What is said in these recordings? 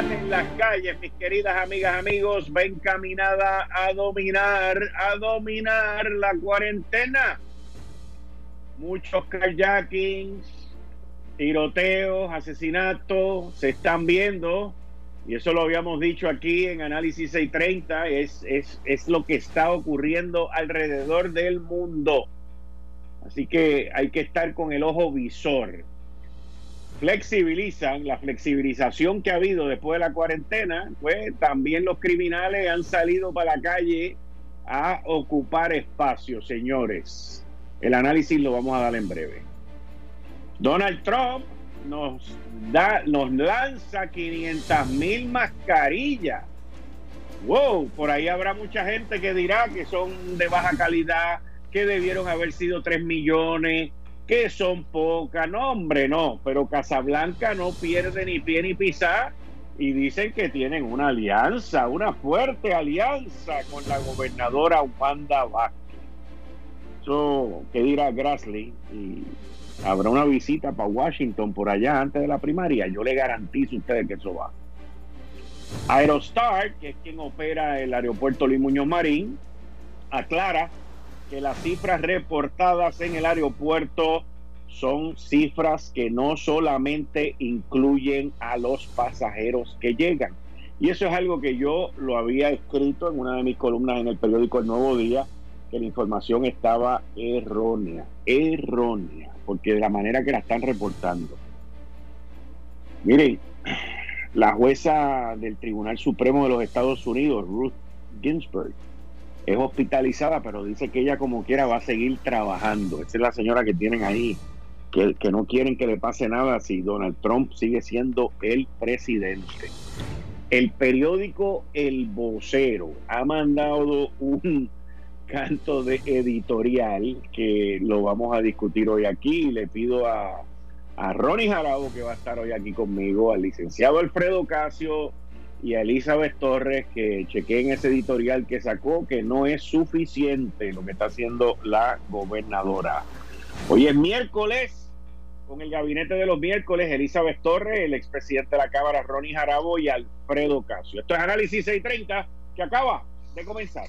En las calles, mis queridas amigas, amigos, va encaminada a dominar, a dominar la cuarentena. Muchos kayaking, tiroteos, asesinatos se están viendo, y eso lo habíamos dicho aquí en Análisis 630, es, es, es lo que está ocurriendo alrededor del mundo. Así que hay que estar con el ojo visor flexibilizan, la flexibilización que ha habido después de la cuarentena, pues también los criminales han salido para la calle a ocupar espacios, señores. El análisis lo vamos a dar en breve. Donald Trump nos da, nos lanza 500 mil mascarillas. Wow, por ahí habrá mucha gente que dirá que son de baja calidad, que debieron haber sido 3 millones, que son pocas, no hombre, no, pero Casablanca no pierde ni pie ni pisar y dicen que tienen una alianza, una fuerte alianza con la gobernadora Wanda Vázquez. So, ¿Qué dirá Grassley? Y habrá una visita para Washington por allá antes de la primaria. Yo le garantizo a ustedes que eso va. Aerostar, que es quien opera el aeropuerto Luis Muñoz Marín, aclara que las cifras reportadas en el aeropuerto son cifras que no solamente incluyen a los pasajeros que llegan. Y eso es algo que yo lo había escrito en una de mis columnas en el periódico El Nuevo Día, que la información estaba errónea, errónea, porque de la manera que la están reportando. Miren, la jueza del Tribunal Supremo de los Estados Unidos, Ruth Ginsburg, es hospitalizada, pero dice que ella como quiera va a seguir trabajando. Esa es la señora que tienen ahí, que, que no quieren que le pase nada si Donald Trump sigue siendo el presidente. El periódico El Vocero ha mandado un canto de editorial que lo vamos a discutir hoy aquí. Le pido a, a Ronnie Jarabo, que va a estar hoy aquí conmigo, al licenciado Alfredo Casio, y a Elizabeth Torres que chequeen ese editorial que sacó que no es suficiente lo que está haciendo la gobernadora. Hoy es miércoles, con el gabinete de los miércoles, Elizabeth Torres, el expresidente de la Cámara, Ronnie Jarabo y Alfredo Casio. Esto es Análisis 630 que acaba de comenzar.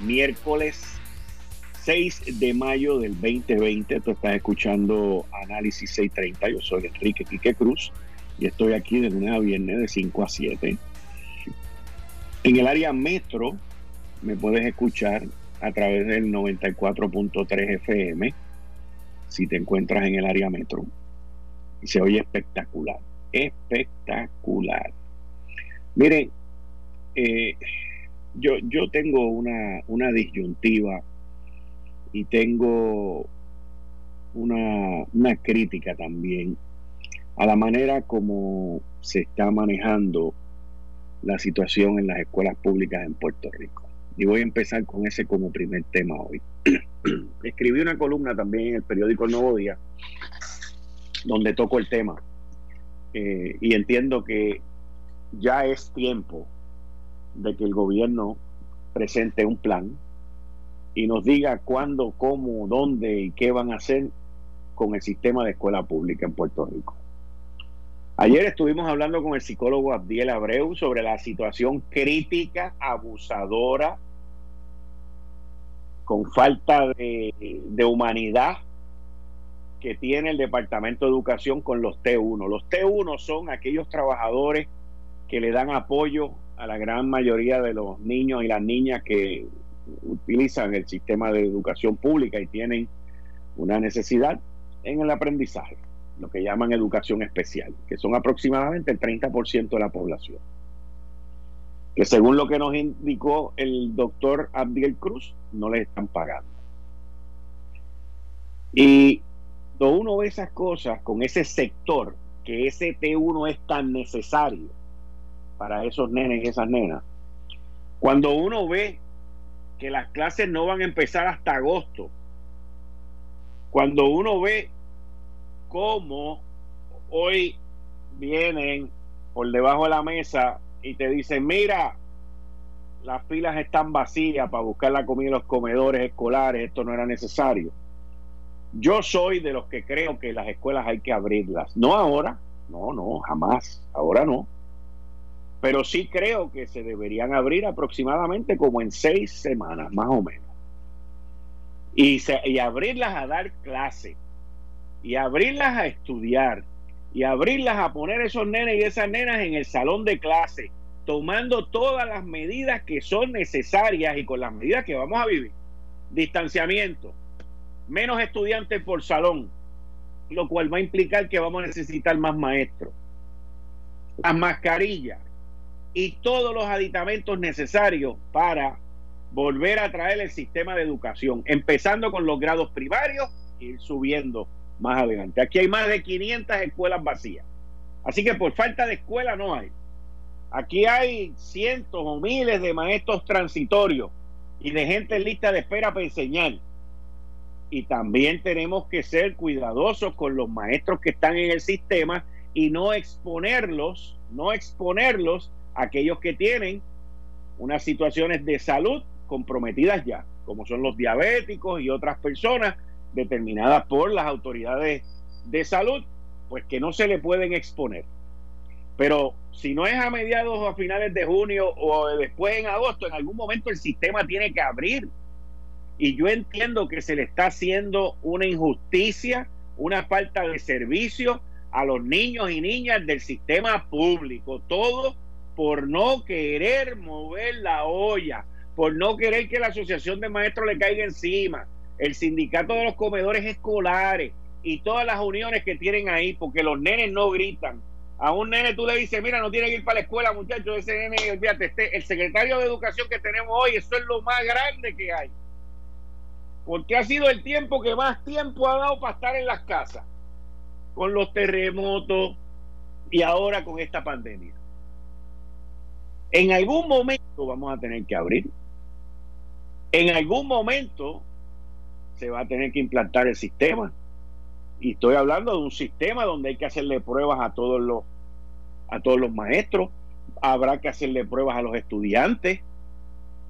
miércoles 6 de mayo del 2020. Tú estás escuchando Análisis 630. Yo soy Enrique Quique Cruz y estoy aquí de lunes a viernes de 5 a 7. En el área metro me puedes escuchar a través del 94.3 FM si te encuentras en el área metro. Y se oye espectacular, espectacular. Miren, eh, yo, yo tengo una, una disyuntiva y tengo una, una crítica también a la manera como se está manejando la situación en las escuelas públicas en Puerto Rico. Y voy a empezar con ese como primer tema hoy. Escribí una columna también en el periódico El Nuevo Día, donde toco el tema. Eh, y entiendo que ya es tiempo de que el gobierno presente un plan y nos diga cuándo, cómo, dónde y qué van a hacer con el sistema de escuela pública en Puerto Rico. Ayer estuvimos hablando con el psicólogo Abdiel Abreu sobre la situación crítica, abusadora, con falta de, humanidad que tiene el Departamento de Educación con los T1. Los T1 son aquellos trabajadores que le dan apoyo a la gran mayoría de los niños y las niñas que utilizan el sistema de educación pública y tienen una necesidad en el aprendizaje, lo que llaman educación especial, que son aproximadamente el 30% de la población. Que según lo que nos indicó el doctor Abdiel Cruz, no les están pagando. Y cuando uno ve esas cosas con ese sector, que ese T1 es tan necesario para esos nenes y esas nenas, cuando uno ve que las clases no van a empezar hasta agosto, cuando uno ve cómo hoy vienen por debajo de la mesa y te dicen, mira, las filas están vacías para buscar la comida en los comedores escolares, esto no era necesario yo soy de los que creo que las escuelas hay que abrirlas. No ahora, no, no, jamás, ahora no. Pero sí creo que se deberían abrir aproximadamente como en seis semanas, más o menos. Y, y abrirlas a dar clase, y abrirlas a estudiar, y abrirlas a poner esos nenes y esas nenas en el salón de clase, tomando todas las medidas que son necesarias y con las medidas que vamos a vivir. Distanciamiento, menos estudiantes por salón, lo cual va a implicar que vamos a necesitar más maestros, las mascarillas y todos los aditamentos necesarios para volver a traer el sistema de educación, empezando con los grados primarios y subiendo más adelante. Aquí hay más de 500 escuelas vacías. Así que por falta de escuela no hay. Aquí hay cientos o miles de maestros transitorios y de gente en lista de espera para enseñar y también tenemos que ser cuidadosos con los maestros que están en el sistema y no exponerlos, no exponerlos aquellos que tienen unas situaciones de salud comprometidas ya, como son los diabéticos y otras personas determinadas por las autoridades de salud, pues que no se le pueden exponer. Pero si no es a mediados o a finales de junio o después en agosto, en algún momento el sistema tiene que abrir y yo entiendo que se le está haciendo una injusticia, una falta de servicio a los niños y niñas del sistema público. Todo por no querer mover la olla, por no querer que la asociación de maestros le caiga encima, el sindicato de los comedores escolares y todas las uniones que tienen ahí, porque los nenes no gritan. A un nene tú le dices, mira, no tiene que ir para la escuela, muchachos, ese nene, fíjate, este, el secretario de educación que tenemos hoy, eso es lo más grande que hay porque ha sido el tiempo que más tiempo ha dado para estar en las casas, con los terremotos y ahora con esta pandemia. En algún momento vamos a tener que abrir. En algún momento se va a tener que implantar el sistema. Y estoy hablando de un sistema donde hay que hacerle pruebas a todos los a todos los maestros, habrá que hacerle pruebas a los estudiantes,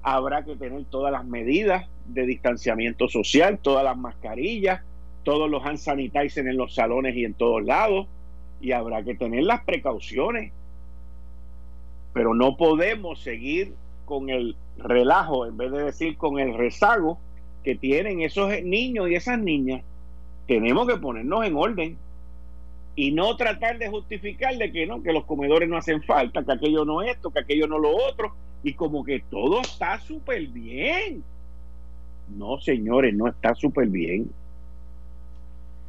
habrá que tener todas las medidas de distanciamiento social, todas las mascarillas, todos los hand sanitizer en los salones y en todos lados, y habrá que tener las precauciones. Pero no podemos seguir con el relajo, en vez de decir con el rezago que tienen esos niños y esas niñas. Tenemos que ponernos en orden y no tratar de justificar de que no, que los comedores no hacen falta, que aquello no esto, que aquello no lo otro, y como que todo está súper bien. No, señores, no está súper bien.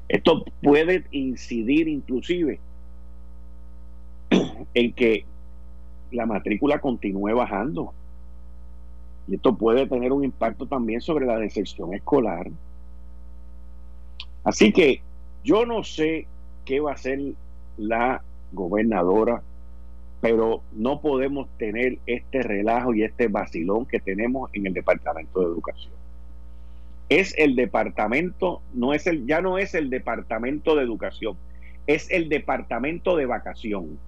Esto puede incidir inclusive en que la matrícula continúe bajando. Y esto puede tener un impacto también sobre la deserción escolar. Así que yo no sé qué va a hacer la gobernadora, pero no podemos tener este relajo y este vacilón que tenemos en el Departamento de Educación es el departamento, no es el, ya no es el departamento de educación, es el departamento de vacación.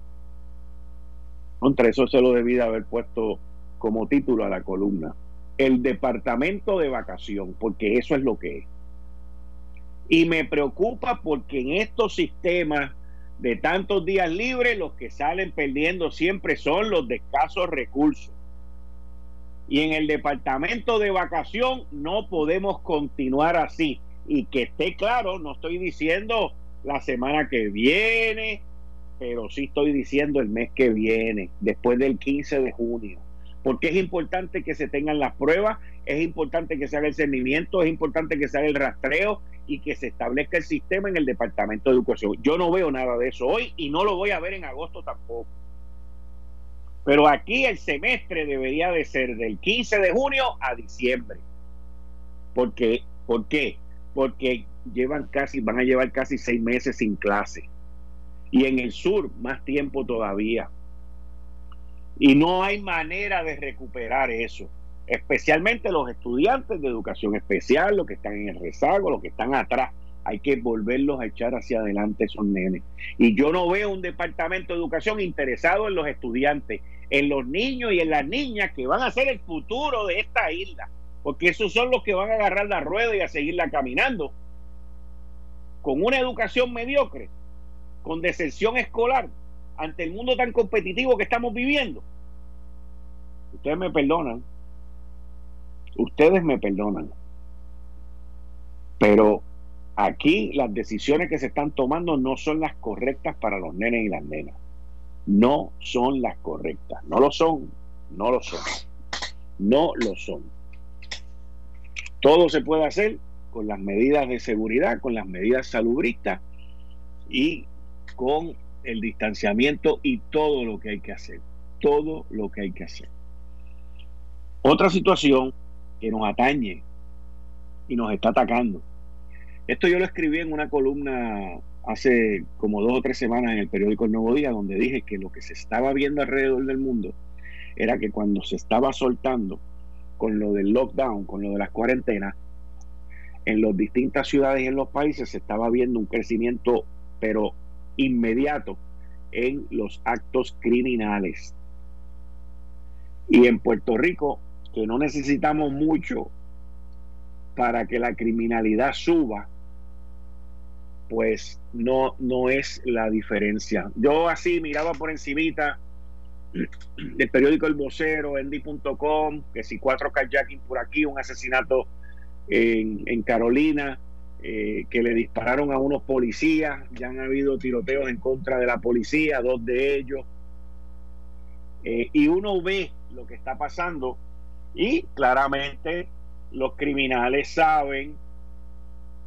Contra eso se lo debí de haber puesto como título a la columna. El departamento de vacación, porque eso es lo que es. Y me preocupa porque en estos sistemas de tantos días libres, los que salen perdiendo siempre son los de escasos recursos. Y en el departamento de vacación no podemos continuar así. Y que esté claro, no estoy diciendo la semana que viene, pero sí estoy diciendo el mes que viene, después del 15 de junio. Porque es importante que se tengan las pruebas, es importante que se haga el cernimiento, es importante que se haga el rastreo y que se establezca el sistema en el Departamento de Educación. Yo no veo nada de eso hoy y no lo voy a ver en agosto tampoco. Pero aquí el semestre debería de ser del 15 de junio a diciembre. Porque, ¿Por qué? Porque llevan casi, van a llevar casi seis meses sin clase. Y en el sur, más tiempo todavía. Y no hay manera de recuperar eso. Especialmente los estudiantes de educación especial, los que están en el rezago, los que están atrás. Hay que volverlos a echar hacia adelante esos nenes. Y yo no veo un departamento de educación interesado en los estudiantes, en los niños y en las niñas que van a ser el futuro de esta isla. Porque esos son los que van a agarrar la rueda y a seguirla caminando con una educación mediocre, con deserción escolar, ante el mundo tan competitivo que estamos viviendo. Ustedes me perdonan, ustedes me perdonan, pero aquí las decisiones que se están tomando no son las correctas para los nenes y las nenas. No son las correctas, no lo son, no lo son, no lo son. Todo se puede hacer con las medidas de seguridad, con las medidas salubristas y con el distanciamiento y todo lo que hay que hacer. Todo lo que hay que hacer. Otra situación que nos atañe y nos está atacando. Esto yo lo escribí en una columna hace como dos o tres semanas en el periódico El Nuevo Día, donde dije que lo que se estaba viendo alrededor del mundo era que cuando se estaba soltando con lo del lockdown, con lo de las cuarentenas, en las distintas ciudades y en los países se estaba viendo un crecimiento, pero inmediato, en los actos criminales. Y en Puerto Rico, que no necesitamos mucho para que la criminalidad suba, pues no, no es la diferencia. Yo así miraba por encimita del periódico El Vocero, endy.com, que si cuatro kayaking por aquí, un asesinato en, Carolina, eh, que le dispararon a unos policías, ya han habido tiroteos en contra de la policía, dos de ellos, eh, y uno ve lo que está pasando y claramente los criminales saben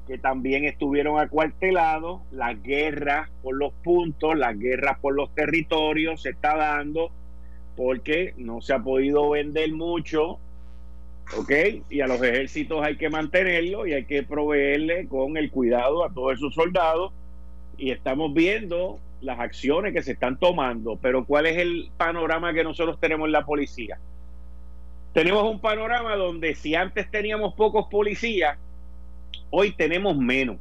que también estuvieron acuartelados, la guerra por los puntos, la guerra por los territorios se está dando porque no se ha podido vender mucho ¿ok? Y a los ejércitos hay que mantenerlo y hay que proveerle con el cuidado a todos esos soldados. Y estamos viendo las acciones que se están tomando, pero ¿cuál es el panorama que nosotros tenemos en la policía? Tenemos un panorama donde si antes teníamos pocos policías, hoy tenemos menos.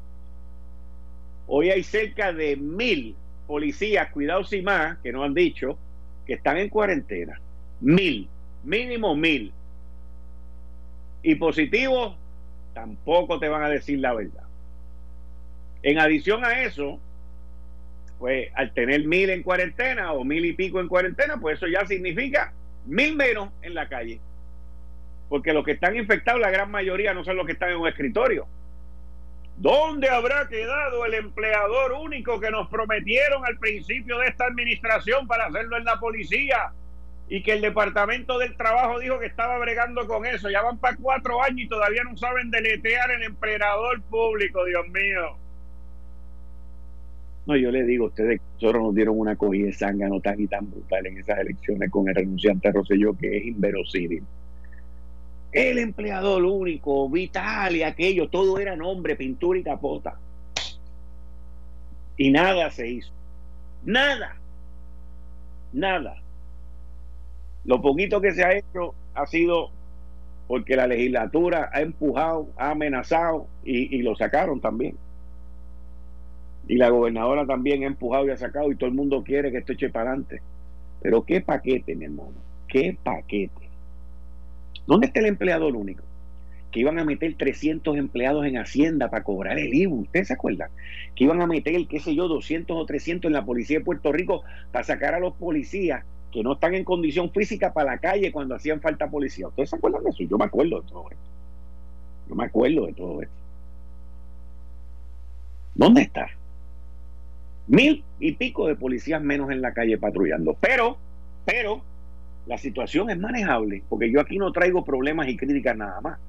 Hoy hay cerca de mil policías, cuidados y más, que nos han dicho, que están en cuarentena. Mil, mínimo mil y positivos tampoco te van a decir la verdad. En adición a eso, pues al tener mil en cuarentena o mil y pico en cuarentena, pues eso ya significa mil menos en la calle. Porque los que están infectados, la gran mayoría no son los que están en un escritorio. ¿Dónde habrá quedado el empleador único que nos prometieron al principio de esta administración para hacerlo en la policía? Y que el Departamento del Trabajo dijo que estaba bregando con eso. Ya van para cuatro años y todavía no saben deletear el empleador público, Dios mío. No, yo le digo ustedes, nosotros nos dieron una cogida de zángano tan y tan brutal en esas elecciones con el renunciante Rosselló que es inverosímil. El empleador único, vital y aquello, todo era nombre, pintura y capota. Y nada se hizo. Nada. Nada. Lo poquito que se ha hecho ha sido porque la legislatura ha empujado, ha amenazado y, lo sacaron también. Y la gobernadora también ha empujado y ha sacado y todo el mundo quiere que esto eche para adelante. Pero qué paquete, mi hermano, qué paquete. ¿Dónde está el empleador único? Que iban a meter 300 empleados en Hacienda para cobrar el IVU, ¿ustedes se acuerdan? Que iban a meter, qué sé yo, 200 o 300 en la policía de Puerto Rico para sacar a los policías que no están en condición física para la calle cuando hacían falta policía. ¿Ustedes se acuerdan de eso? Yo me acuerdo de todo esto. Yo me acuerdo de todo esto. ¿Dónde está? Mil y pico de policías menos en la calle patrullando. Pero, pero, la situación es manejable, porque yo aquí no traigo problemas y críticas nada más.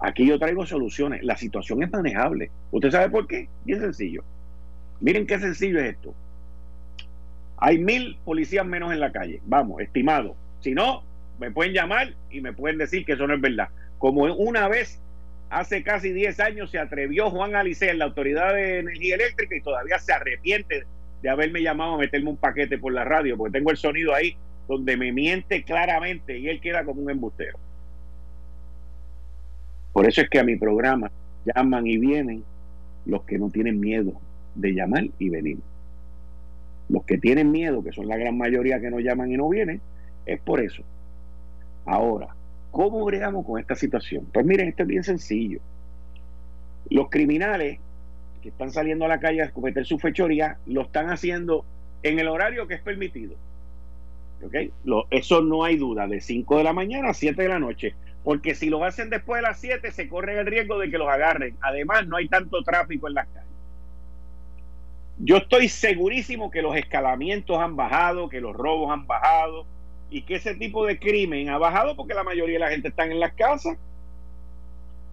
Aquí yo traigo soluciones. La situación es manejable. ¿Usted sabe por qué? Bien sencillo. Miren qué sencillo es esto. Hay mil policías menos en la calle. Vamos, estimado. Si no, me pueden llamar y me pueden decir que eso no es verdad. Como una vez, hace casi 10 años, se atrevió Juan Alicea, la Autoridad de Energía Eléctrica, y todavía se arrepiente de haberme llamado a meterme un paquete por la radio, porque tengo el sonido ahí donde me miente claramente y él queda como un embustero. Por eso es que a mi programa llaman y vienen los que no tienen miedo de llamar y venir. Los que tienen miedo, que son la gran mayoría que no llaman y no vienen, es por eso. Ahora, ¿cómo bregamos con esta situación? Pues miren, esto es bien sencillo. Los criminales que están saliendo a la calle a cometer su fechoría, lo están haciendo en el horario que es permitido. eso no hay duda, de 5 de la mañana a 7 de la noche. Porque si lo hacen después de las 7, se corre el riesgo de que los agarren. Además, no hay tanto tráfico en las calles. Yo estoy segurísimo que los escalamientos han bajado, que los robos han bajado y que ese tipo de crimen ha bajado porque la mayoría de la gente está en las casas.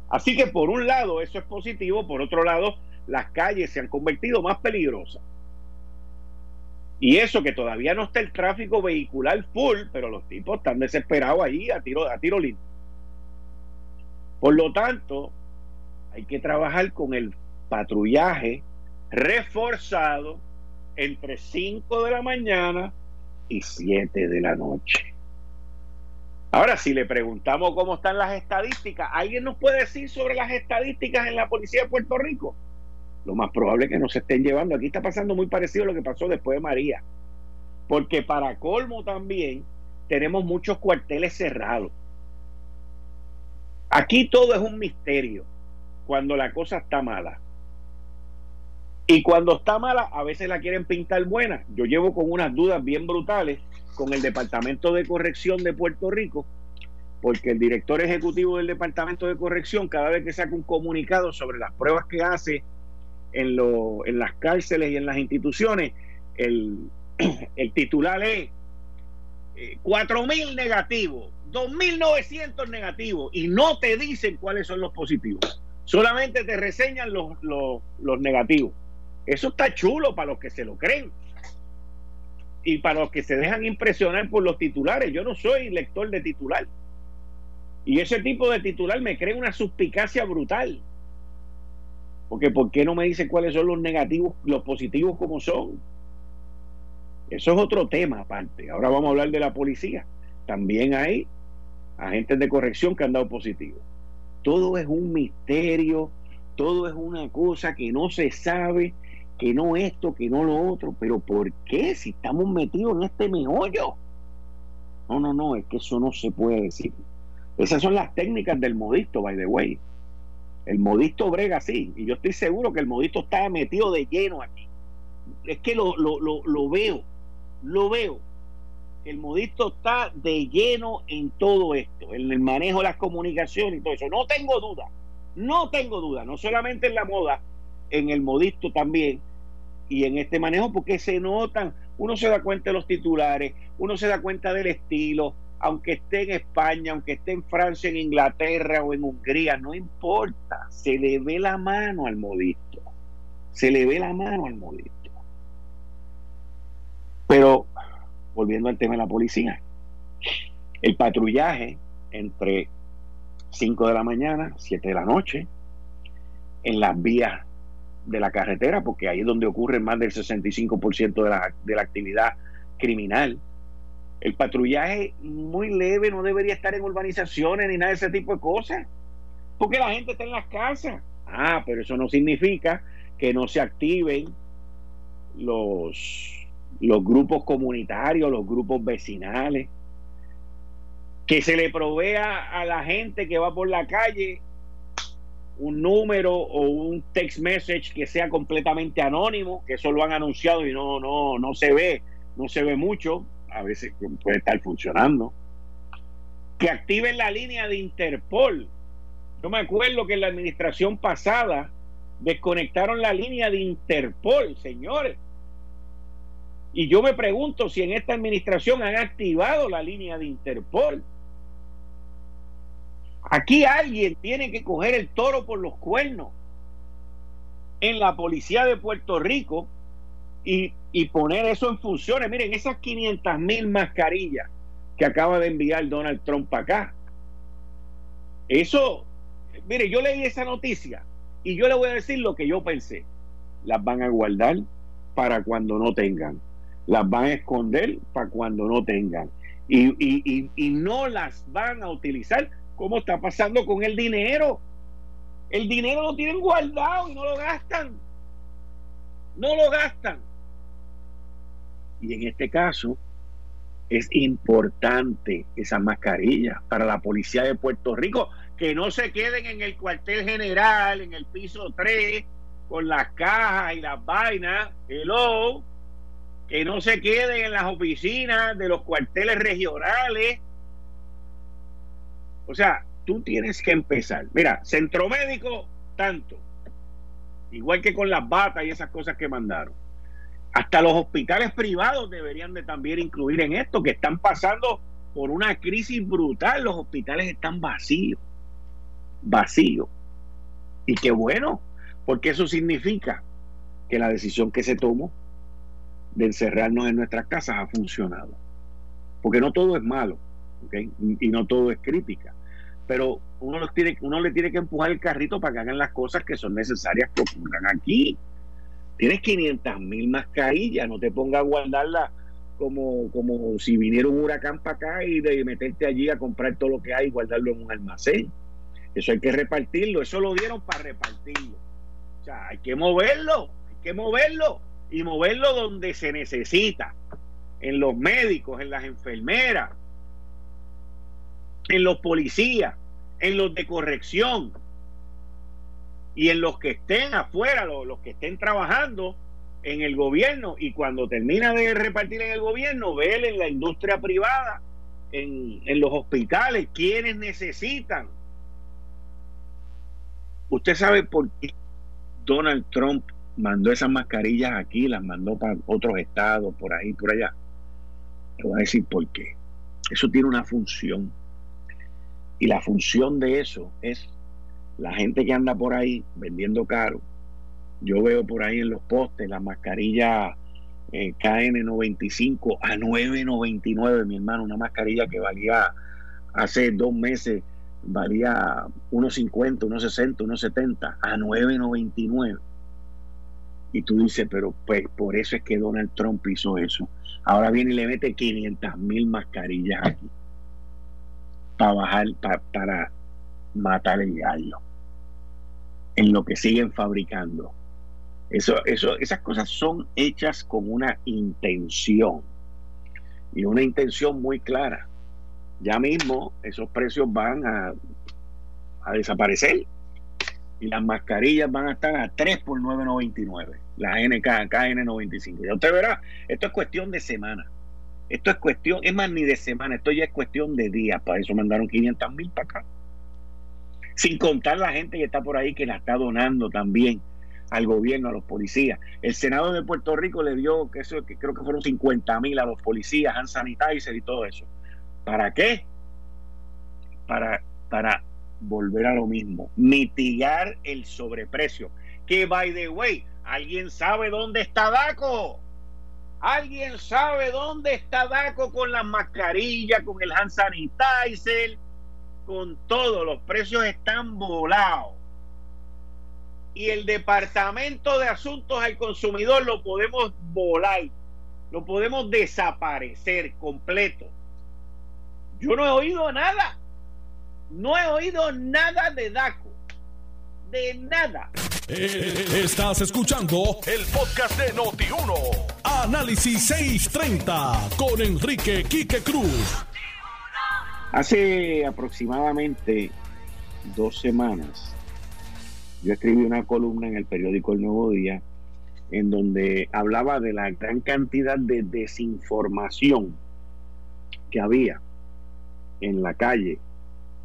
Así que por un lado eso es positivo, por otro lado las calles se han convertido más peligrosas. Y eso que todavía no está el tráfico vehicular full, pero los tipos están desesperados ahí a tiro, a tiro limpio. Por lo tanto, hay que trabajar con el patrullaje reforzado entre 5 de la mañana y 7 de la noche. Ahora, si le preguntamos cómo están las estadísticas, ¿alguien nos puede decir sobre las estadísticas en la policía de Puerto Rico? Lo más probable es que no se estén llevando. Aquí está pasando muy parecido a lo que pasó después de María. Porque para colmo también tenemos muchos cuarteles cerrados. Aquí todo es un misterio cuando la cosa está mala. Y cuando está mala, a veces la quieren pintar buena. Yo llevo con unas dudas bien brutales con el Departamento de Corrección de Puerto Rico, porque el director ejecutivo del Departamento de Corrección, cada vez que saca un comunicado sobre las pruebas que hace en, en las cárceles y en las instituciones, el, el titular es eh, 4.000 negativos, 2.900 negativos, y no te dicen cuáles son los positivos, solamente te reseñan los, los, los negativos. Eso está chulo para los que se lo creen y para los que se dejan impresionar por los titulares. Yo no soy lector de titular. Y ese tipo de titular me crea una suspicacia brutal. Porque ¿por qué no me dice cuáles son los negativos, los positivos como son? Eso es otro tema aparte. Ahora vamos a hablar de la policía. También hay agentes de corrección que han dado positivos. Todo es un misterio, todo es una cosa que no se sabe que no esto, que no lo otro, pero ¿por qué si estamos metidos en este meollo? No, no, no, es que eso no se puede decir. Esas son las técnicas del modisto, by the way. El modisto brega así, y yo estoy seguro que el modisto está metido de lleno aquí. Es que lo, lo, lo, lo veo, lo veo. El modisto está de lleno en todo esto, en el manejo de las comunicaciones y todo eso. No tengo duda, no tengo duda, no solamente en la moda, en el modisto también, y en este manejo porque se notan, uno se da cuenta de los titulares, uno se da cuenta del estilo, aunque esté en España, aunque esté en Francia, en Inglaterra o en Hungría, no importa, se le ve la mano al modisto, se le ve la mano al modisto. Pero, volviendo al tema de la policía, el patrullaje entre 5 de la mañana, 7 de la noche, en las vías de la carretera, porque ahí es donde ocurre más del 65% de la, de la actividad criminal. El patrullaje muy leve no debería estar en urbanizaciones ni nada de ese tipo de cosas, porque la gente está en las casas. Ah, pero eso no significa que no se activen los, los grupos comunitarios, los grupos vecinales, que se le provea a la gente que va por la calle un número o un text message que sea completamente anónimo, que eso lo han anunciado y no, no, no se ve, no se ve mucho. a veces puede estar funcionando. Que activen la línea de Interpol. Yo me acuerdo que en la administración pasada desconectaron la línea de Interpol, señores. Y yo me pregunto si en esta administración han activado la línea de Interpol. Aquí alguien tiene que coger el toro por los cuernos en la policía de Puerto Rico y, poner eso en funciones. Miren, esas 500 mil mascarillas que acaba de enviar Donald Trump acá. Eso, mire, yo leí esa noticia y yo le voy a decir lo que yo pensé. Las van a guardar para cuando no tengan. Las van a esconder para cuando no tengan. Y, y, y no las van a utilizar como está pasando con el dinero. El dinero lo tienen guardado y no lo gastan. No lo gastan. Y en este caso es importante esa mascarilla para la policía de Puerto Rico, que no se queden en el cuartel general, en el piso 3, con las cajas y las vainas, hello, que no se queden en las oficinas de los cuarteles regionales. O sea, tú tienes que empezar. Mira, centro médico, tanto. Igual que con las batas y esas cosas que mandaron. Hasta los hospitales privados deberían de también incluir en esto, que están pasando por una crisis brutal. Los hospitales están vacíos. Vacíos. Y qué bueno, porque eso significa que la decisión que se tomó de encerrarnos en nuestras casas ha funcionado. Porque no todo es malo, y no todo es crítica pero uno, los tiene, uno le tiene que empujar el carrito para que hagan las cosas que son necesarias que ocurran aquí. Tienes 500 mil mascarillas, no te pongas a guardarlas como, como si viniera un huracán para acá y de meterte allí a comprar todo lo que hay y guardarlo en un almacén. Eso hay que repartirlo, eso lo dieron para repartirlo. O sea, hay que moverlo, hay que moverlo y moverlo donde se necesita, en los médicos, en las enfermeras, en los policías, en los de corrección y en los que estén afuera, los, que estén trabajando en el gobierno y cuando termina de repartir en el gobierno, ver en la industria privada, en, en los hospitales, quienes necesitan. Usted sabe por qué Donald Trump mandó esas mascarillas aquí, las mandó para otros estados, por ahí, por allá. Le voy a decir por qué. Eso tiene una función. Y la función de eso es la gente que anda por ahí vendiendo caro. Yo veo por ahí en los postes la mascarilla eh, KN95 a 9.99, mi hermano, una mascarilla que valía hace dos meses, valía 1.50, 1.60, 1.70, a 9.99. Y tú dices, pero pues por eso es que Donald Trump hizo eso. Ahora viene y le mete 500 mil mascarillas aquí para bajar, para matar el gallo. En lo que siguen fabricando. Eso, eso, esas cosas son hechas con una intención. Y una intención muy clara. Ya mismo esos precios van a, a desaparecer. Y las mascarillas van a estar a 3 por 9.99. Las NK, KN95. Ya usted verá, esto es cuestión de semana. Esto es cuestión, es más ni de semana, esto ya es cuestión de días. Para eso mandaron 500 mil para acá. Sin contar la gente que está por ahí que la está donando también al gobierno, a los policías. El Senado de Puerto Rico le dio, que eso, que creo que fueron 50 mil a los policías, han sanitizer y todo eso. ¿Para qué? Para, para volver a lo mismo, mitigar el sobreprecio. Que, by the way, ¿alguien sabe dónde está DACO? ¿Alguien sabe dónde está Daco con las mascarillas, con el hand sanitizer, con todo? Los precios están volados. Y el Departamento de Asuntos al Consumidor lo podemos volar, lo podemos desaparecer completo. Yo no he oído nada. No he oído nada de Daco. De nada. Eh, estás escuchando el podcast de Noti1. Análisis 630 con Enrique Quique Cruz. Hace aproximadamente dos semanas, yo escribí una columna en el periódico El Nuevo Día en donde hablaba de la gran cantidad de desinformación que había en la calle,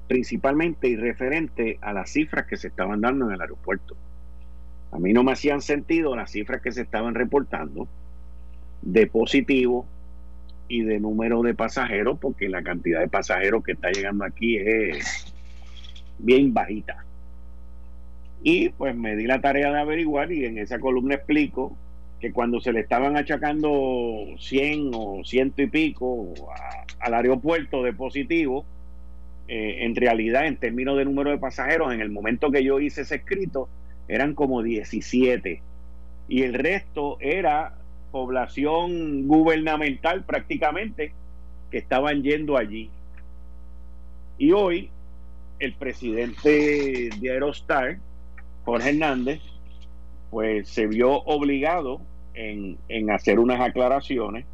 principalmente y referente a las cifras que se estaban dando en el aeropuerto. A mí no me hacían sentido las cifras que se estaban reportando de positivo y de número de pasajeros, porque la cantidad de pasajeros que está llegando aquí es bien bajita. Y pues me di la tarea de averiguar y en esa columna explico que cuando se le estaban achacando 100 o ciento y pico al aeropuerto de positivo, eh, en realidad en términos de número de pasajeros, en el momento que yo hice ese escrito, eran como 17. Y el resto era población gubernamental prácticamente que estaban yendo allí. Y hoy el presidente de Aerostar, Jorge Hernández, pues se vio obligado en, hacer unas aclaraciones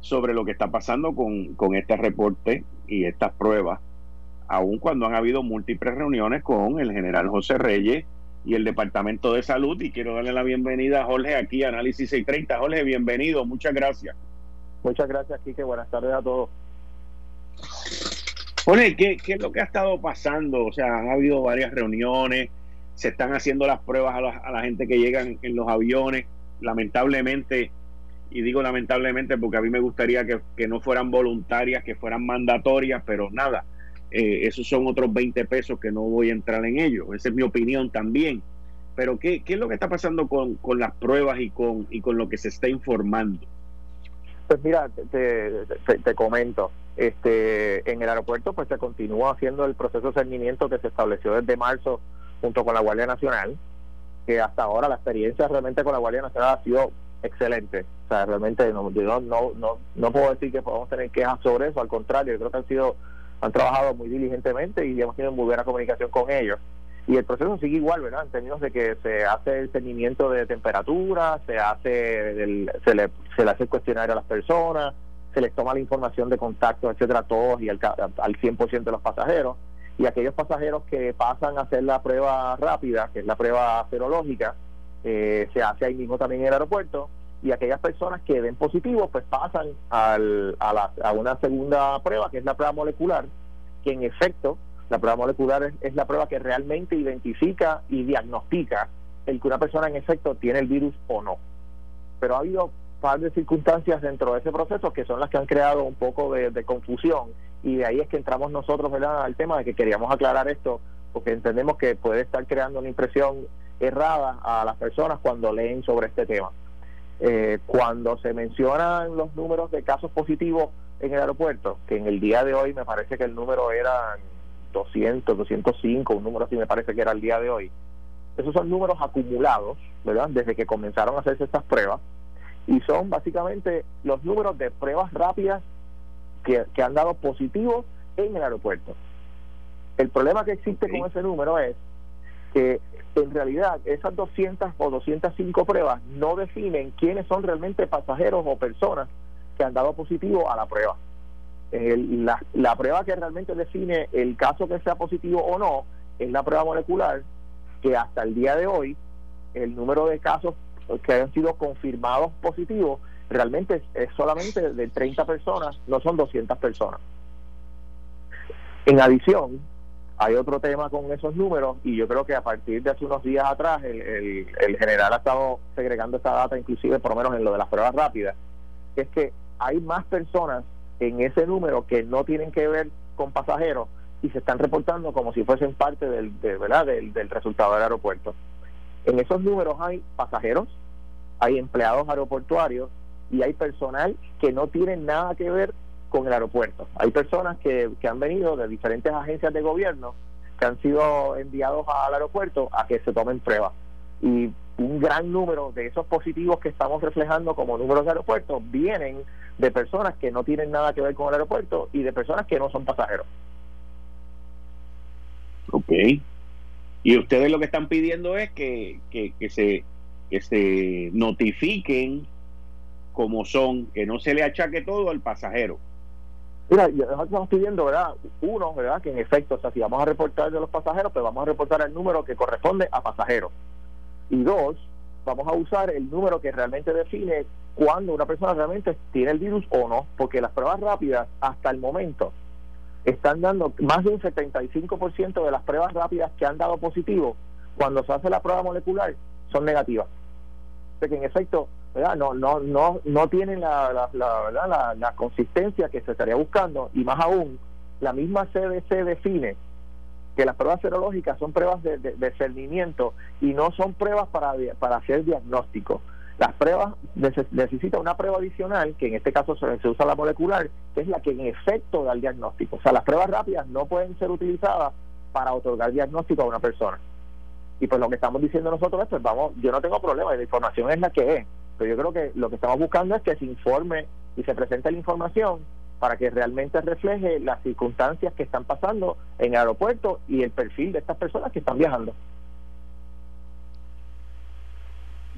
sobre lo que está pasando con, con este reporte y estas pruebas, aun cuando han habido múltiples reuniones con el general José Reyes y el Departamento de Salud. Y quiero darle la bienvenida a Jorge aquí, Análisis 630. Jorge, bienvenido, muchas gracias. Muchas gracias, Quique. Buenas tardes a todos. Jorge, ¿qué, ¿qué, es lo que ha estado pasando? O sea, han habido varias reuniones, se están haciendo las pruebas a la, a la gente que llegan en los aviones. Lamentablemente, y digo lamentablemente porque a mí me gustaría que, que no fueran voluntarias, que fueran mandatorias, pero nada, eh, esos son otros 20 pesos que no voy a entrar en ello. Esa es mi opinión también. Pero ¿qué, qué es lo que está pasando con, con, las pruebas y con, y con lo que se está informando? Pues mira, te, te, comento, este, en el aeropuerto pues se continúa haciendo el proceso de cernimiento que se estableció desde marzo junto con la Guardia Nacional, que hasta ahora la experiencia realmente con la Guardia Nacional ha sido excelente. O sea, realmente no, no, no, no puedo decir que podamos tener quejas sobre eso, al contrario, yo creo que han sido han trabajado muy diligentemente y hemos tenido muy buena comunicación con ellos. Y el proceso sigue igual, ¿verdad? En términos de que se hace el seguimiento de temperatura, se hace se, le, se le hace el cuestionario a las personas, se les toma la información de contacto, etcétera, todos y al, al 100% de los pasajeros. Y aquellos pasajeros que pasan a hacer la prueba rápida, que es la prueba serológica, eh, se hace ahí mismo también en el aeropuerto y aquellas personas que den positivo pues pasan al, a, la, a, una segunda prueba que es la prueba molecular que en efecto la prueba molecular es, la prueba que realmente identifica y diagnostica el que una persona en efecto tiene el virus o no pero ha habido par de circunstancias dentro de ese proceso que son las que han creado un poco de, de confusión y de ahí es que entramos nosotros ¿verdad? al tema de que queríamos aclarar esto porque entendemos que puede estar creando una impresión errada a las personas cuando leen sobre este tema. Eh, cuando se mencionan los números de casos positivos en el aeropuerto, que en el día de hoy me parece que el número era 200, 205, un número así me parece que era el día de hoy, esos son números acumulados, ¿verdad? Desde que comenzaron a hacerse estas pruebas, y son básicamente los números de pruebas rápidas que, que han dado positivos en el aeropuerto. El problema que existe con ese número es que en realidad esas 200 o 205 pruebas no definen quiénes son realmente pasajeros o personas que han dado positivo a la prueba. la, la prueba que realmente define el caso que sea positivo o no es la prueba molecular, que hasta el día de hoy el número de casos que han sido confirmados positivos realmente es solamente de 30 personas, no son 200 personas. En adición, hay otro tema con esos números y yo creo que a partir de hace unos días atrás el, el, general ha estado segregando esta data inclusive por lo menos en lo de las pruebas rápidas, que es que hay más personas en ese número que no tienen que ver con pasajeros y se están reportando como si fuesen parte del, de, ¿verdad? Del, del resultado del aeropuerto. En esos números hay pasajeros, hay empleados aeroportuarios y hay personal que no tienen nada que ver con el aeropuerto. Hay personas que, que han venido de diferentes agencias de gobierno que han sido enviados al aeropuerto a que se tomen pruebas. Y un gran número de esos positivos que estamos reflejando como números de aeropuerto vienen de personas que no tienen nada que ver con el aeropuerto y de personas que no son pasajeros. Ok. Y ustedes lo que están pidiendo es que, que, que se, que se notifiquen como son, que no se le achaque todo al pasajero. Mira, nosotros estamos pidiendo, ¿verdad? Uno, ¿verdad? Que en efecto, o sea, si vamos a reportar de los pasajeros, pues vamos a reportar el número que corresponde a pasajeros. Y dos, vamos a usar el número que realmente define cuando una persona realmente tiene el virus o no, porque las pruebas rápidas hasta el momento están dando más de un 75% de las pruebas rápidas que han dado positivo cuando se hace la prueba molecular son negativas. Que en efecto, ¿verdad? no no no no tienen la, la, la, la, consistencia que se estaría buscando y más aún, la misma CDC define que las pruebas serológicas son pruebas de, de, de cernimiento y no son pruebas para, para hacer diagnóstico. Las pruebas necesita una prueba adicional, que en este caso se, usa la molecular, que es la que en efecto da el diagnóstico. O sea, las pruebas rápidas no pueden ser utilizadas para otorgar diagnóstico a una persona. Y pues lo que estamos diciendo nosotros es, pues vamos, yo no tengo problema, la información es la que es, pero yo creo que lo que estamos buscando es que se informe y se presente la información para que realmente refleje las circunstancias que están pasando en el aeropuerto y el perfil de estas personas que están viajando.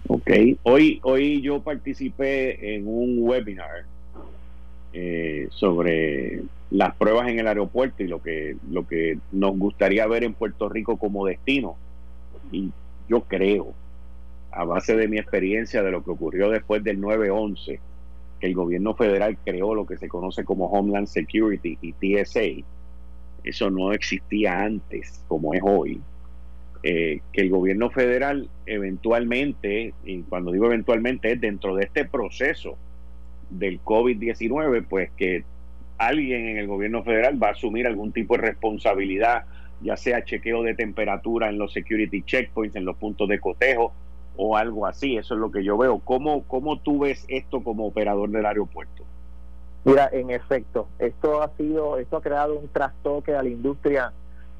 Ok, hoy, hoy yo participé en un webinar eh, sobre las pruebas en el aeropuerto y lo que, lo que nos gustaría ver en Puerto Rico como destino. Y yo creo, a base de mi experiencia de lo que ocurrió después del 9-11, que el gobierno federal creó lo que se conoce como Homeland Security y TSA. Eso no existía antes como es hoy eh, que el gobierno federal eventualmente, y cuando digo eventualmente es dentro de este proceso del COVID-19, pues que alguien en el gobierno federal va a asumir algún tipo de responsabilidad, ya sea chequeo de temperatura en los security checkpoints, en los puntos de cotejo o algo así. Eso es lo que yo veo. ¿Cómo, cómo tú ves esto como operador del aeropuerto? Mira, en efecto, esto ha sido, esto ha creado un trastoque a la industria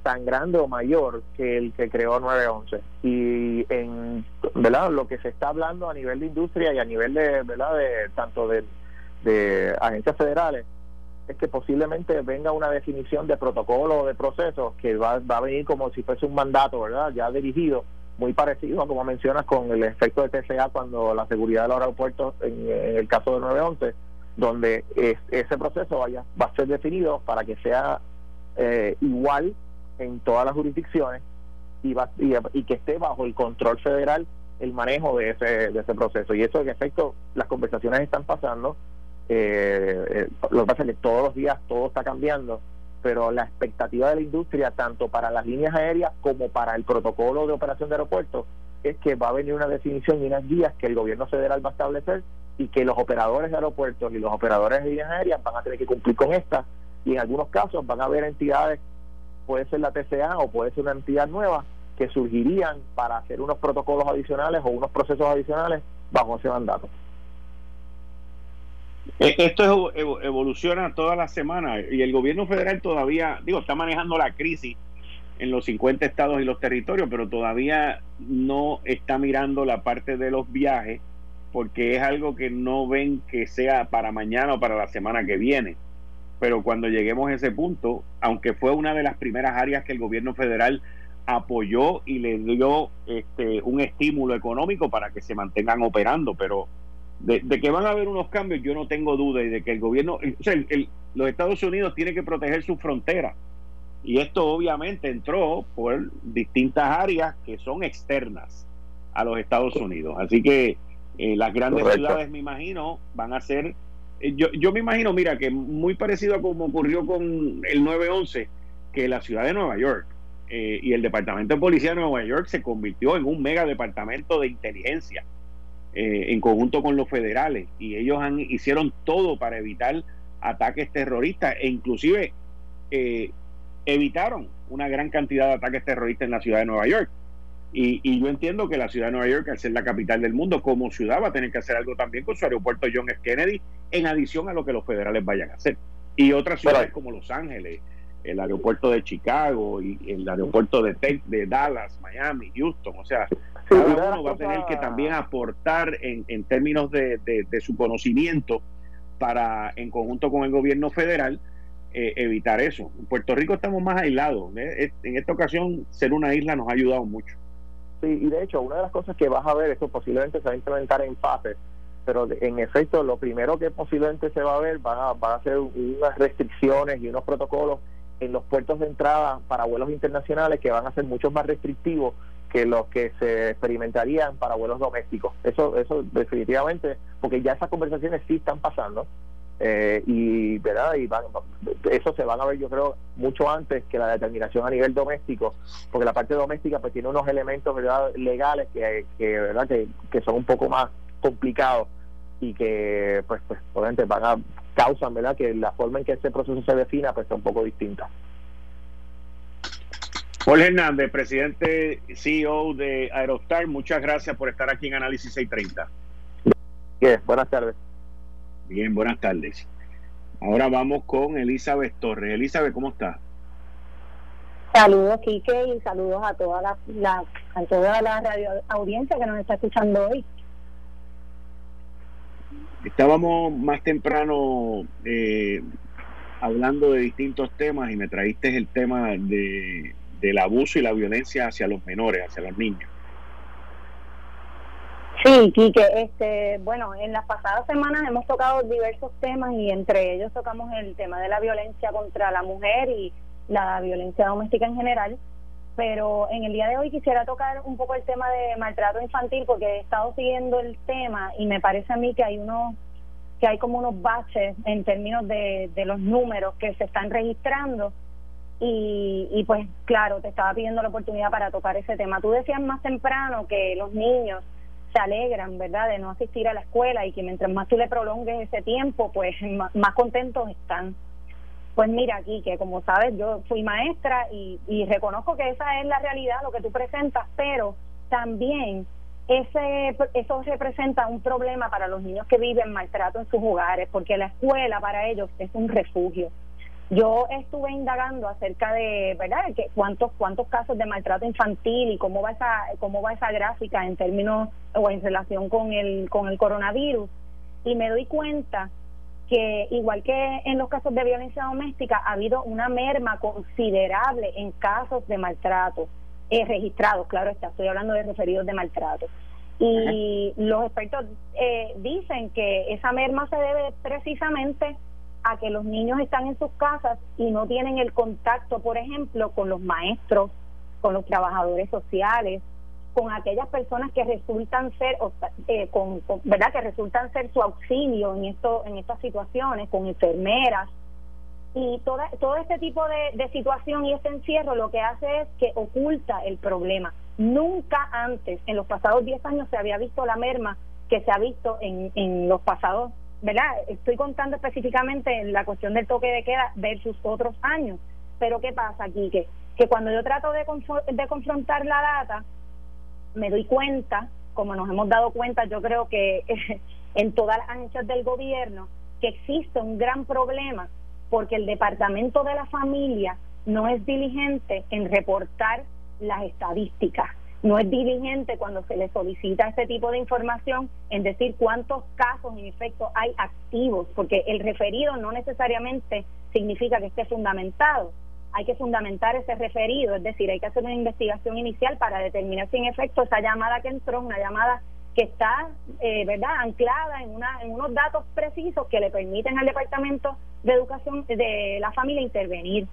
tan grande o mayor que el que creó 911 y en verdad lo que se está hablando a nivel de industria y a nivel de verdad de tanto de, de agencias federales es que posiblemente venga una definición de protocolo o de proceso que va, va a venir como si fuese un mandato verdad ya dirigido muy parecido a como mencionas con el efecto de TCA cuando la seguridad del aeropuerto en, en el caso de 911 donde ese proceso vaya va a ser definido para que sea eh, igual en todas las jurisdicciones y, y, que esté bajo el control federal el manejo de ese, de ese proceso. Y eso, en efecto, las conversaciones están pasando. Eh, eh, lo que pasa es que todos los días todo está cambiando, pero la expectativa de la industria, tanto para las líneas aéreas como para el protocolo de operación de aeropuertos, es que va a venir una definición y unas guías que el gobierno federal va a establecer y que los operadores de aeropuertos y los operadores de líneas aéreas van a tener que cumplir con esta y en algunos casos van a haber entidades puede ser la TCA o puede ser una entidad nueva que surgirían para hacer unos protocolos adicionales o unos procesos adicionales bajo ese mandato. Eh, esto evoluciona toda la semana y el gobierno federal todavía, digo, está manejando la crisis en los 50 estados y los territorios, pero todavía no está mirando la parte de los viajes porque es algo que no ven que sea para mañana o para la semana que viene. Pero cuando lleguemos a ese punto, aunque fue una de las primeras áreas que el gobierno federal apoyó y le dio este, un estímulo económico para que se mantengan operando, pero de, que van a haber unos cambios yo no tengo duda y de que el gobierno, o sea, los Estados Unidos tiene que proteger sus fronteras y esto obviamente entró por distintas áreas que son externas a los Estados Unidos, así que eh, las grandes ciudades me imagino van a ser eh, yo, yo me imagino, mira, que muy parecido a como ocurrió con el 911, que la ciudad de Nueva York eh, y el Departamento de Policía de Nueva York se convirtió en un mega departamento de inteligencia eh, en conjunto con los federales y ellos han, hicieron todo para evitar ataques terroristas e inclusive evitaron una gran cantidad de ataques terroristas en la ciudad de Nueva York. Y, yo entiendo que la ciudad de Nueva York, al ser la capital del mundo, como ciudad va a tener que hacer algo también con su aeropuerto John F. Kennedy, en adición a lo que los federales vayan a hacer. Y otras ciudades como Los Ángeles, el aeropuerto de Chicago y el aeropuerto de, de Dallas, Miami, Houston, o sea, cada uno va a tener que también aportar en, en términos de, de, su conocimiento para, en conjunto con el gobierno federal, eh, evitar eso. En Puerto Rico estamos más aislados. ¿eh? En esta ocasión, ser una isla nos ha ayudado mucho. Sí, y de hecho, una de las cosas que vas a ver, esto posiblemente se va a implementar en fases, pero en efecto, lo primero que posiblemente se va a ver van a, van a ser unas restricciones y unos protocolos en los puertos de entrada para vuelos internacionales que van a ser mucho más restrictivos que los que se experimentarían para vuelos domésticos. Eso, eso definitivamente, porque ya esas conversaciones sí están pasando. Eh, y verdad y van, eso se van a ver yo creo mucho antes que la determinación a nivel doméstico porque la parte doméstica pues tiene unos elementos verdad legales que, que verdad que, que son un poco más complicados y que pues pues obviamente van a causan verdad que la forma en que ese proceso se defina pues sea un poco distinta Jorge Hernández, presidente CEO de Aerostar, muchas gracias por estar aquí en Análisis 630. Bien, buenas tardes. Bien, buenas tardes. Ahora vamos con Elizabeth Torres. Elizabeth, ¿cómo está? Saludos, Quique, y saludos a toda la, la, a toda la radio audiencia que nos está escuchando hoy. Estábamos más temprano eh, hablando de distintos temas y me traíste el tema de, del abuso y la violencia hacia los menores, hacia los niños. Sí, Quique, este, bueno, en las pasadas semanas hemos tocado diversos temas y entre ellos tocamos el tema de la violencia contra la mujer y la violencia doméstica en general, pero en el día de hoy quisiera tocar un poco el tema de maltrato infantil porque he estado siguiendo el tema y me parece a mí que hay unos que hay como unos baches en términos de, de los números que se están registrando y, y pues claro, te estaba pidiendo la oportunidad para tocar ese tema. Tú decías más temprano que los niños se alegran, ¿verdad?, de no asistir a la escuela y que mientras más tú le prolongues ese tiempo, pues más, contentos están. Pues mira, aquí que como sabes, yo fui maestra y, y reconozco que esa es la realidad, lo que tú presentas, pero también ese eso representa un problema para los niños que viven maltrato en sus hogares, porque la escuela para ellos es un refugio. Yo estuve indagando acerca de, ¿verdad?, que cuántos cuántos casos de maltrato infantil y cómo va esa cómo va esa gráfica en términos o en relación con el con el coronavirus y me doy cuenta que igual que en los casos de violencia doméstica ha habido una merma considerable en casos de maltrato eh, registrados, claro está, estoy hablando de referidos de maltrato. Y los expertos eh, dicen que esa merma se debe precisamente a que los niños están en sus casas y no tienen el contacto, por ejemplo, con los maestros, con los trabajadores sociales, con aquellas personas que resultan ser, eh, con, verdad, que resultan ser su auxilio en esto, en estas situaciones, con enfermeras y toda, todo este tipo de, situación y este encierro lo que hace es que oculta el problema. Nunca antes, en los pasados 10 años, se había visto la merma que se ha visto en, en los pasados ¿verdad? Estoy contando específicamente la cuestión del toque de queda versus otros años. Pero ¿qué pasa aquí? Que, que cuando yo trato de, de confrontar la data, me doy cuenta, como nos hemos dado cuenta, yo creo que en todas las anchas del gobierno, que existe un gran problema porque el Departamento de la Familia no es diligente en reportar las estadísticas no es diligente cuando se le solicita este tipo de información en decir cuántos casos en efecto hay activos, porque el referido no necesariamente significa que esté fundamentado. Hay que fundamentar ese referido, es decir, hay que hacer una investigación inicial para determinar si en efecto esa llamada que entró, una llamada que está, eh, ¿verdad?, anclada en, una, en unos datos precisos que le permiten al Departamento de Educación de la Familia intervenir.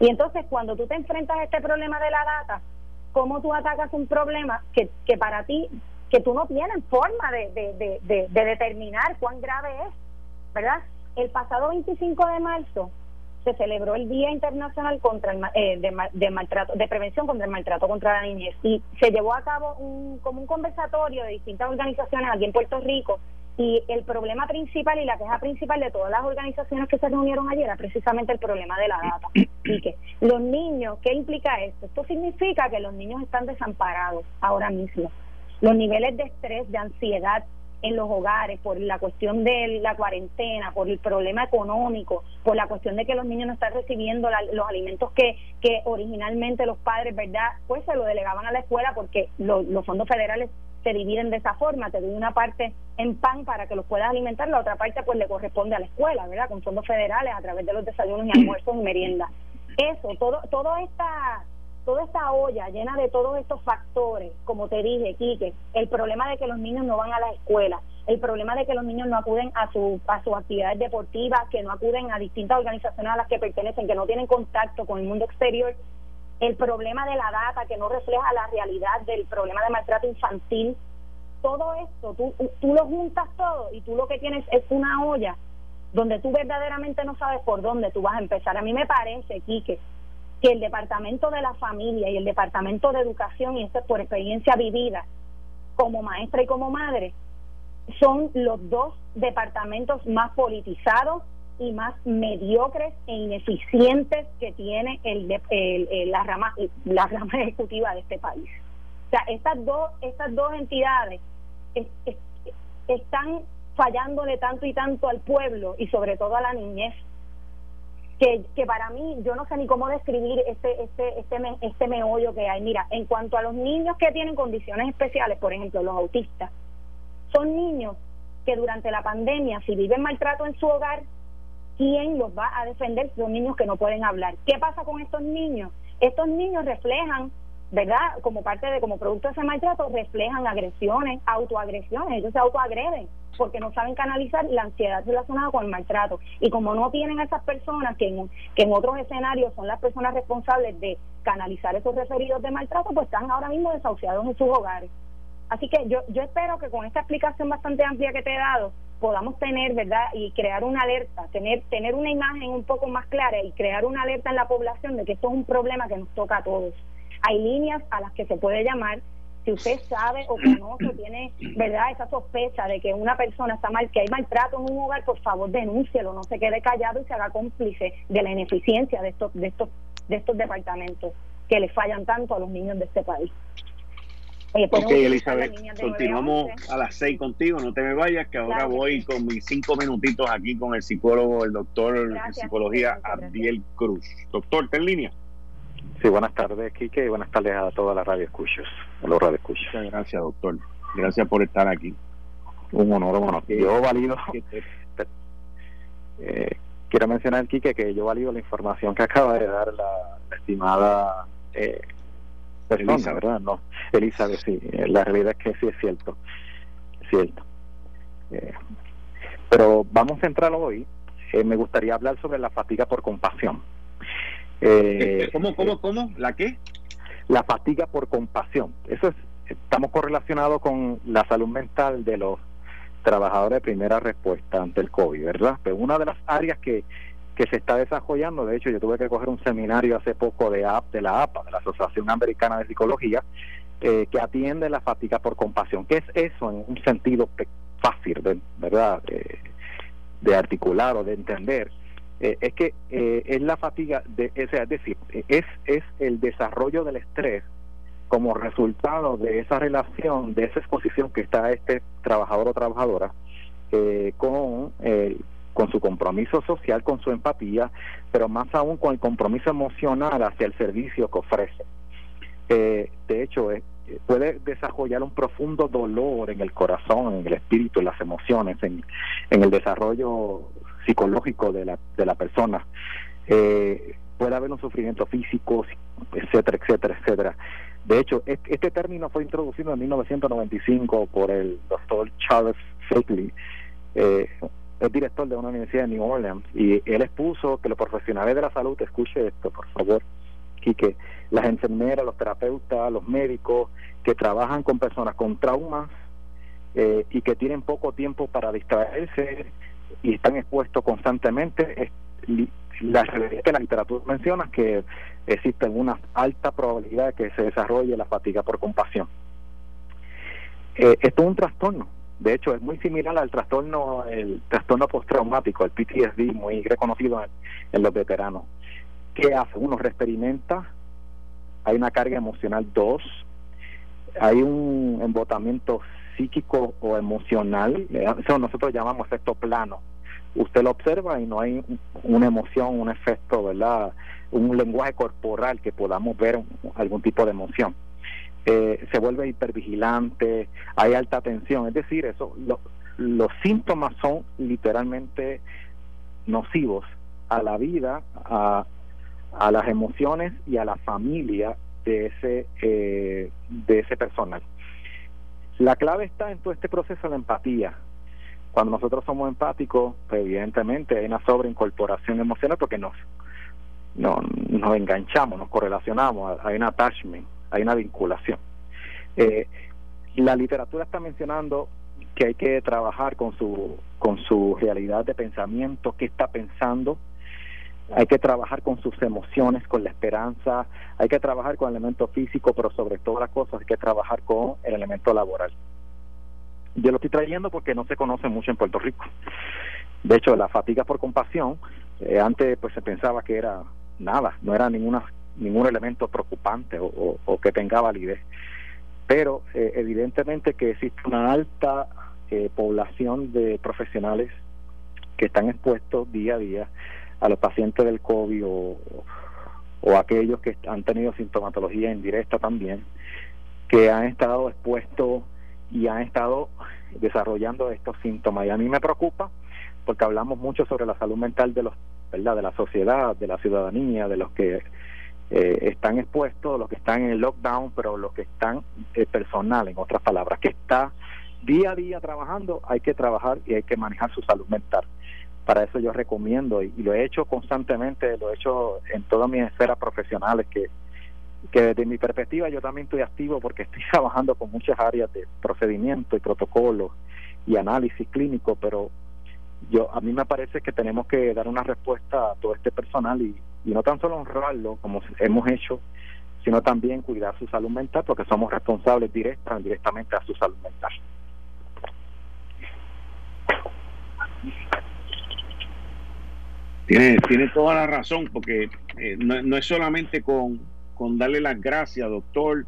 Y entonces, cuando tú te enfrentas a este problema de la data, cómo tú atacas un problema que, que para ti, que tú no tienes forma de, de, de, de, determinar cuán grave es, ¿verdad? El pasado 25 de marzo se celebró el Día Internacional contra el, eh, de, maltrato, de prevención contra el maltrato contra la niñez y se llevó a cabo un, como un conversatorio de distintas organizaciones aquí en Puerto Rico y el problema principal y la queja principal de todas las organizaciones que se reunieron ayer era precisamente el problema de la data. Y que los niños, ¿qué implica esto? Esto significa que los niños están desamparados ahora mismo. Los niveles de estrés, de ansiedad en los hogares por la cuestión de la cuarentena, por el problema económico, por la cuestión de que los niños no están recibiendo los alimentos que, que originalmente los padres, ¿verdad? Pues se lo delegaban a la escuela porque los fondos federales se dividen de esa forma, te doy una parte en pan para que los puedas alimentar, la otra parte pues le corresponde a la escuela, ¿verdad? Con fondos federales a través de los desayunos y almuerzos y meriendas. Eso, todo, todo esta, toda esta olla llena de todos estos factores, como te dije, Quique, el problema de que los niños no van a la escuela, el problema de que los niños no acuden a su a sus actividades deportivas, que no acuden a distintas organizaciones a las que pertenecen, que no tienen contacto con el mundo exterior, el problema de la data que no refleja la realidad del problema de maltrato infantil. Todo esto, tú, tú lo juntas todo y tú lo que tienes es una olla donde tú verdaderamente no sabes por dónde tú vas a empezar. A mí me parece, Quique, que el Departamento de la Familia y el Departamento de Educación, y esto es por experiencia vivida, como maestra y como madre, son los dos departamentos más politizados y más mediocres e ineficientes que tiene el, la rama la rama ejecutiva de este país. O sea, estas dos estas dos entidades están fallándole tanto y tanto al pueblo y sobre todo a la niñez que, que para mí yo no sé ni cómo describir este este este este meollo que hay. Mira en cuanto a los niños que tienen condiciones especiales por ejemplo los autistas son niños que durante la pandemia si viven maltrato en su hogar quién los va a defender son niños que no pueden hablar. Qué pasa con estos niños estos niños reflejan verdad como parte de como producto de ese maltrato reflejan agresiones autoagresiones ellos se autoagreden porque no saben canalizar la ansiedad relacionada con el maltrato. Y como no tienen esas personas que en, que en otros escenarios son las personas responsables de canalizar esos referidos de maltrato, pues están ahora mismo desahuciados en sus hogares. Así que yo, yo espero que con esta explicación bastante amplia que te he dado, podamos tener, ¿verdad? Y crear una alerta, tener, tener una imagen un poco más clara y crear una alerta en la población de que esto es un problema que nos toca a todos. Hay líneas a las que se puede llamar, si usted sabe o conoce o tiene, ¿verdad?, esa sospecha de que una persona está mal, que hay maltrato en un hogar, por favor denúncielo, no se quede callado y se haga cómplice de la ineficiencia de estos, de estos, de estos departamentos que le fallan tanto a los niños de este país. Eh, ok, Elizabeth, continuamos a las seis contigo, no te me vayas, que ahora voy con mis cinco minutitos aquí con el psicólogo, el doctor de psicología, Abdiel Cruz. Doctor, ¿está en línea? Sí, buenas tardes, Quique, y buenas tardes a toda la radio escuchas, a los. Muchas gracias, doctor. Gracias por estar aquí. Un honor. Yo valido, eh, quiero mencionar, Quique, que yo valido la información que acaba de dar la, estimada eh, persona, ¿verdad? No, Elizabeth, sí. Eh, la realidad es que sí es cierto. Es cierto. Eh, pero vamos a entrar hoy. me gustaría hablar sobre la fatiga por compasión eh, ¿Cómo, cómo, cómo? ¿La qué? La fatiga por compasión. Eso es, estamos correlacionados con la salud mental de los trabajadores de primera respuesta ante el COVID, ¿verdad? Pero una de las áreas que, que se está desarrollando, de hecho yo tuve que coger un seminario hace poco de, AP, de la APA, de la Asociación Americana de Psicología, eh, que atiende la fatiga por compasión. ¿Qué es eso en un sentido fácil, de, ¿verdad? de articular o de entender? Eh, es que eh, es la fatiga, de, es decir, es, es el desarrollo del estrés como resultado de esa relación, de esa exposición que está este trabajador o trabajadora eh, con, con su compromiso social, con su empatía, pero más aún con el compromiso emocional hacia el servicio que ofrece. de hecho, puede desarrollar un profundo dolor en el corazón, en el espíritu, en las emociones, en, en el desarrollo psicológico de la, de la persona. Eh, puede haber un sufrimiento físico, etcétera, etcétera, etcétera. De hecho, este término fue introducido en 1995 por el doctor Charles Fakeley, eh, director de una universidad de New Orleans, y él expuso que los profesionales de la salud, escuche esto, por favor, que las enfermeras, los terapeutas, los médicos que trabajan con personas con traumas eh, y que tienen poco tiempo para distraerse, y están expuestos constantemente. La que la literatura menciona que existe una alta probabilidad de que se desarrolle la fatiga por compasión. Eh, esto es un trastorno. De hecho, es muy similar al trastorno, el trastorno postraumático, el PTSD, muy reconocido en, los veteranos. ¿Qué hace? Uno experimenta, hay una carga emocional, dos, hay un embotamiento psíquico o emocional, eso nosotros llamamos efecto plano. Usted lo observa y no hay una emoción, un efecto, ¿verdad? Un lenguaje corporal que podamos ver algún tipo de emoción. Eh, se vuelve hipervigilante, hay alta tensión, es decir, eso, los síntomas son literalmente nocivos a la vida, a, a las emociones y a la familia de ese eh, de ese personal. La clave está en todo este proceso de empatía. Cuando nosotros somos empáticos, pues evidentemente hay una sobreincorporación emocional porque nos no, nos enganchamos, nos correlacionamos, hay un attachment, hay una vinculación. Eh, la literatura está mencionando que hay que trabajar con su, con su realidad de pensamiento, qué está pensando, hay que trabajar con sus emociones, con la esperanza, hay que trabajar con el elemento físico, pero sobre todas las cosas hay que trabajar con el elemento laboral. Yo lo estoy trayendo porque no se conoce mucho en Puerto Rico. De hecho, la fatiga por compasión, eh, antes pues se pensaba que era nada, no era ninguna ningún elemento preocupante o, que tenga validez. Pero eh, evidentemente que existe una alta eh, población de profesionales que están expuestos día a día a los pacientes del COVID o, o aquellos que han tenido sintomatología indirecta también, que han estado expuestos y han estado desarrollando estos síntomas. Y a mí me preocupa porque hablamos mucho sobre la salud mental de los, ¿verdad? de la sociedad, de la ciudadanía, de los que eh, están expuestos, los que están en el lockdown, pero los que están eh, personal, en otras palabras, que está día a día trabajando, hay que trabajar y hay que manejar su salud mental. Para eso yo recomiendo, y, lo he hecho constantemente, lo he hecho en todas mis esferas profesionales, que, que desde mi perspectiva yo también estoy activo porque estoy trabajando con muchas áreas de procedimiento y protocolos y análisis clínico, pero yo a mí me parece que tenemos que dar una respuesta a todo este personal y, y no tan solo honrarlo como hemos hecho, sino también cuidar su salud mental porque somos responsables directa directamente a su salud mental. Tiene, tiene toda la razón, porque eh, no, es solamente con, con darle las gracias, doctor,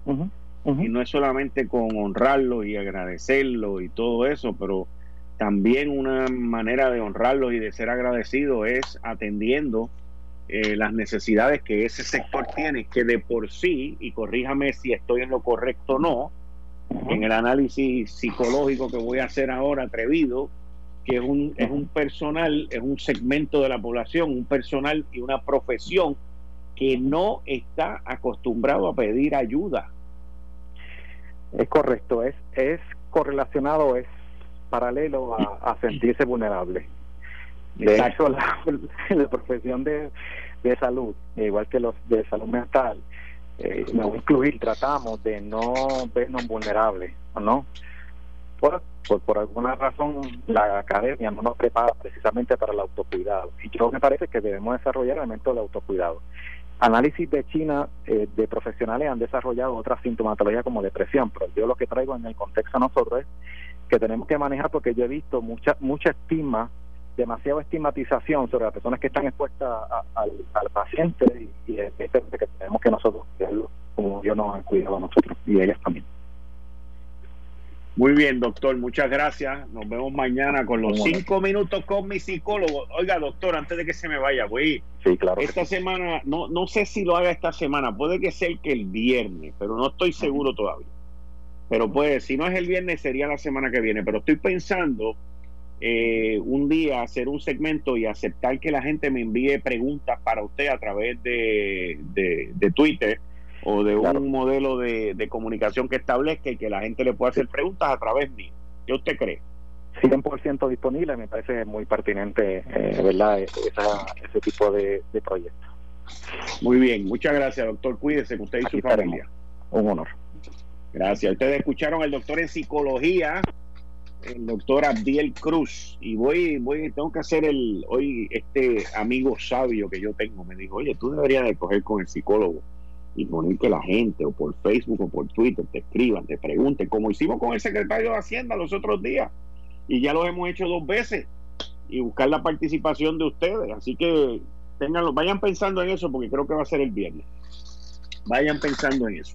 y no es solamente con honrarlo y agradecerlo y todo eso, pero también una manera de honrarlo y de ser agradecido es atendiendo eh, las necesidades que ese sector tiene, que de por sí, y corríjame si estoy en lo correcto o no, en el análisis psicológico que voy a hacer ahora atrevido, que es un, es un personal, es un segmento de la población, un personal y una profesión que no está acostumbrado a pedir ayuda. Es correcto, es, es correlacionado, es paralelo a, sentirse vulnerable. De hecho, la, la profesión de, de, salud, igual que los de salud mental, eh, a incluir, tratamos de no vernos vulnerables, ¿no? Por, por, alguna razón la academia no nos prepara precisamente para el autocuidado. Y yo me parece que debemos desarrollar elementos del autocuidado. Análisis de China eh, de profesionales han desarrollado otras sintomatologías como depresión, pero yo lo que traigo en el contexto a nosotros es que tenemos que manejar porque yo he visto mucha mucha estigma, demasiada estigmatización sobre las personas que están expuestas al, paciente y, y es que tenemos que nosotros cuidarlo como Dios nos ha cuidado a nosotros y ellas también. Muy bien, doctor, muchas gracias. Nos vemos mañana con los cinco minutos con mi psicólogo. Oiga, doctor, antes de que se me vaya, voy. Sí, claro. Esta semana, no, no sé si lo haga esta semana, puede que sea el que el viernes, pero no estoy seguro todavía. Pero puede, si no es el viernes, sería la semana que viene. Pero estoy pensando eh, un día hacer un segmento y aceptar que la gente me envíe preguntas para usted a través de, de, Twitter o de un modelo de, comunicación que establezca y que la gente le pueda hacer preguntas a través mío. ¿Qué usted cree? 100% disponible, me parece muy pertinente, eh, ¿verdad? ese tipo de, de proyectos. Muy bien, muchas gracias, doctor. Cuídese, usted y su familia. Un honor. Gracias. Ustedes escucharon al doctor en psicología, el doctor Abdiel Cruz. Y voy, voy, tengo que hacer el, hoy este amigo sabio que yo tengo me dijo, oye, tú deberías de coger con el psicólogo y poner que la gente o por Facebook o por Twitter te escriban, te pregunten, como hicimos con el secretario de Hacienda los otros días. Y ya lo hemos hecho dos veces y buscar la participación de ustedes. Así que tenganlo, vayan pensando en eso porque creo que va a ser el viernes. Vayan pensando en eso.